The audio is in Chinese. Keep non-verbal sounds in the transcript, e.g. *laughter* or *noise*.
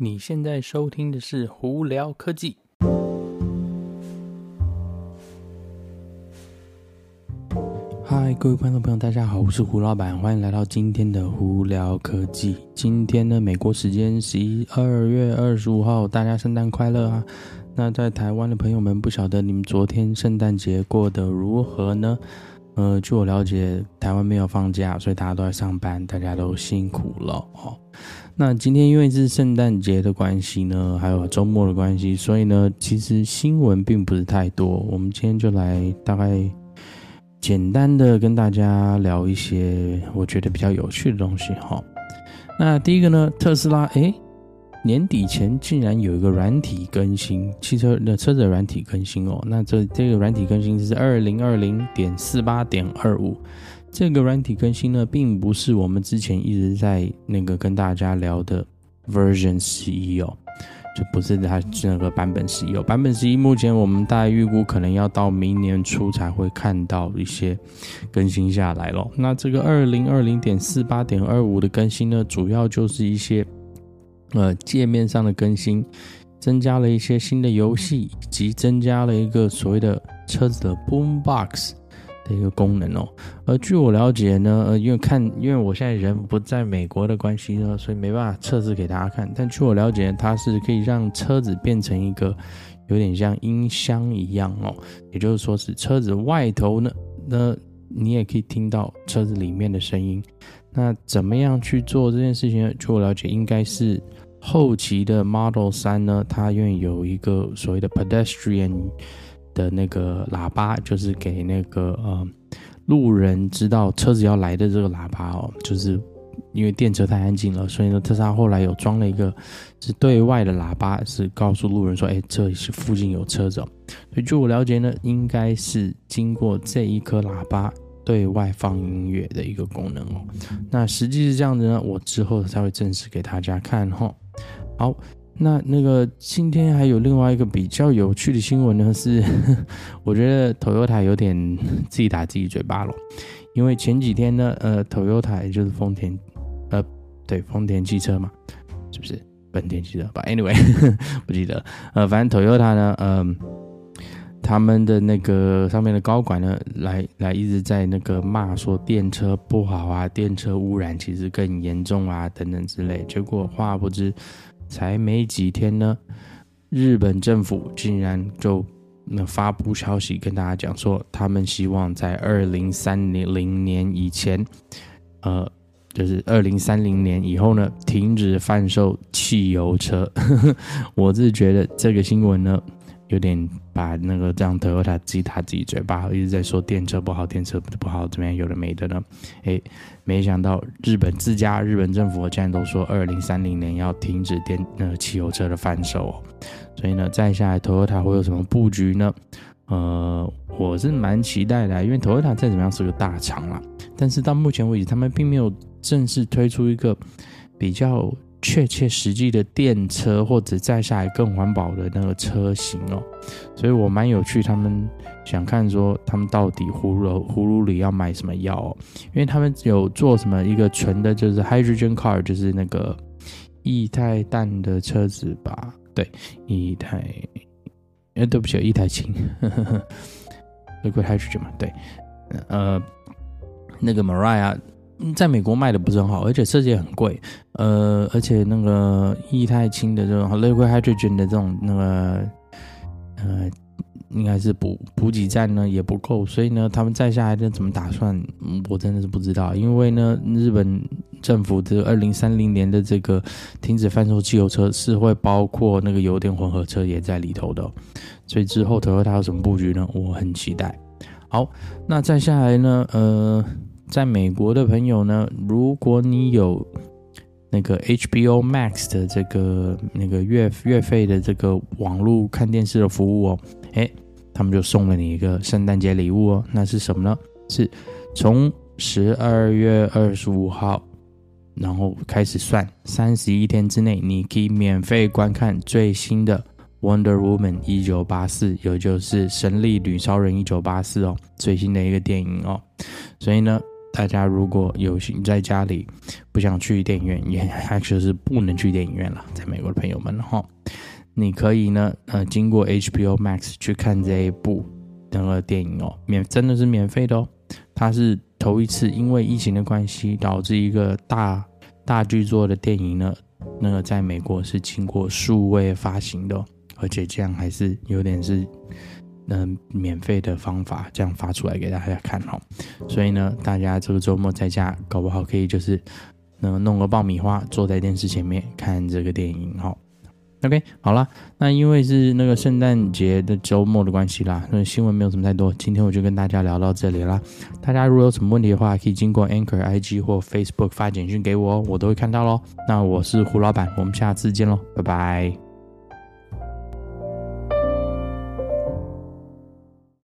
你现在收听的是《胡聊科技》。嗨，各位观众朋友，大家好，我是胡老板，欢迎来到今天的《胡聊科技》。今天呢，美国时间十二月二十五号，大家圣诞快乐啊！那在台湾的朋友们，不晓得你们昨天圣诞节过得如何呢？呃，据我了解，台湾没有放假，所以大家都在上班，大家都辛苦了哦。那今天因为是圣诞节的关系呢，还有周末的关系，所以呢，其实新闻并不是太多。我们今天就来大概简单的跟大家聊一些我觉得比较有趣的东西哈。那第一个呢，特斯拉诶，年底前竟然有一个软体更新，汽车的车子的软体更新哦。那这这个软体更新是二零二零点四八点二五。这个软体更新呢，并不是我们之前一直在那个跟大家聊的 Version 十一哦，就不是它那个版本十一哦。版本十一目前我们大概预估可能要到明年初才会看到一些更新下来咯。那这个二零二零点四八点二五的更新呢，主要就是一些呃界面上的更新，增加了一些新的游戏，以及增加了一个所谓的车子的 Boombox。的一个功能哦，而据我了解呢，呃，因为看，因为我现在人不在美国的关系呢，所以没办法测试给大家看。但据我了解，它是可以让车子变成一个有点像音箱一样哦，也就是说是车子外头呢，那你也可以听到车子里面的声音。那怎么样去做这件事情呢？据我了解，应该是后期的 Model 3呢，它愿意有一个所谓的 pedestrian。的那个喇叭就是给那个呃路人知道车子要来的这个喇叭哦，就是因为电车太安静了，所以呢，特斯拉后来有装了一个是对外的喇叭，是告诉路人说，哎，这里是附近有车子。所以据我了解呢，应该是经过这一颗喇叭对外放音乐的一个功能哦。那实际是这样子呢，我之后才会正式给大家看哈。好。那那个今天还有另外一个比较有趣的新闻呢，是 *laughs* 我觉得 Toyota 有点自己打自己嘴巴了，因为前几天呢，呃，Toyota 就是丰田，呃，对，丰田汽车嘛，是不是本田汽车吧？Anyway，*laughs* 不记得，呃，反正 Toyota 呢，嗯、呃，他们的那个上面的高管呢，来来一直在那个骂说电车不好啊，电车污染其实更严重啊，等等之类，结果话不知。才没几天呢，日本政府竟然就那发布消息跟大家讲说，他们希望在二零三零零年以前，呃，就是二零三零年以后呢，停止贩售汽油车。*laughs* 我是觉得这个新闻呢。有点把那个这样的他自己打自己嘴巴，一直在说电车不好，电车不好，怎么样？有的没的呢？诶，没想到日本自家日本政府竟然都说二零三零年要停止电那个汽油车的贩售哦。所以呢，再下来 Toyota 会有什么布局呢？呃，我是蛮期待的，因为 Toyota 再怎么样是个大厂啦，但是到目前为止，他们并没有正式推出一个比较。确切实际的电车，或者再下来更环保的那个车型哦，所以我蛮有趣。他们想看说，他们到底葫芦葫芦里要卖什么药哦？因为他们有做什么一个纯的，就是 hydrogen car，就是那个液态氮的车子吧？对，液态，哎，对不起，液态氢，*laughs* liquid hydrogen 嘛？对，呃，那个 Maria 在美国卖的不是很好，而且设计也很贵，呃，而且那个液态氢的这种 liquid hydrogen 的这种那个，呃，应该是补补给站呢也不够，所以呢，他们再下来的怎么打算，我真的是不知道。因为呢，日本政府的二零三零年的这个停止贩售汽油车是会包括那个油电混合车也在里头的，所以之后 Toyota 有什么布局呢？我很期待。好，那再下来呢，呃。在美国的朋友呢，如果你有那个 HBO Max 的这个那个月月费的这个网络看电视的服务哦，诶，他们就送了你一个圣诞节礼物哦。那是什么呢？是从十二月二十五号，然后开始算三十一天之内，你可以免费观看最新的 Wonder Woman 一九八四，也就是神力女超人一九八四哦，最新的一个电影哦。所以呢。大家如果有幸在家里不想去电影院，也 actually 是不能去电影院了，在美国的朋友们哈，你可以呢，呃，经过 HBO Max 去看这一部那个电影哦，免真的是免费的哦。它是头一次因为疫情的关系，导致一个大大剧作的电影呢，那个在美国是经过数位发行的哦，而且这样还是有点是。嗯，免费的方法这样发出来给大家看哈，所以呢，大家这个周末在家搞不好可以就是，嗯，弄个爆米花，坐在电视前面看这个电影哈。OK，好啦，那因为是那个圣诞节的周末的关系啦，那新闻没有什么太多，今天我就跟大家聊到这里啦。大家如果有什么问题的话，可以经过 Anchor IG 或 Facebook 发简讯给我，我都会看到喽。那我是胡老板，我们下次见喽，拜拜。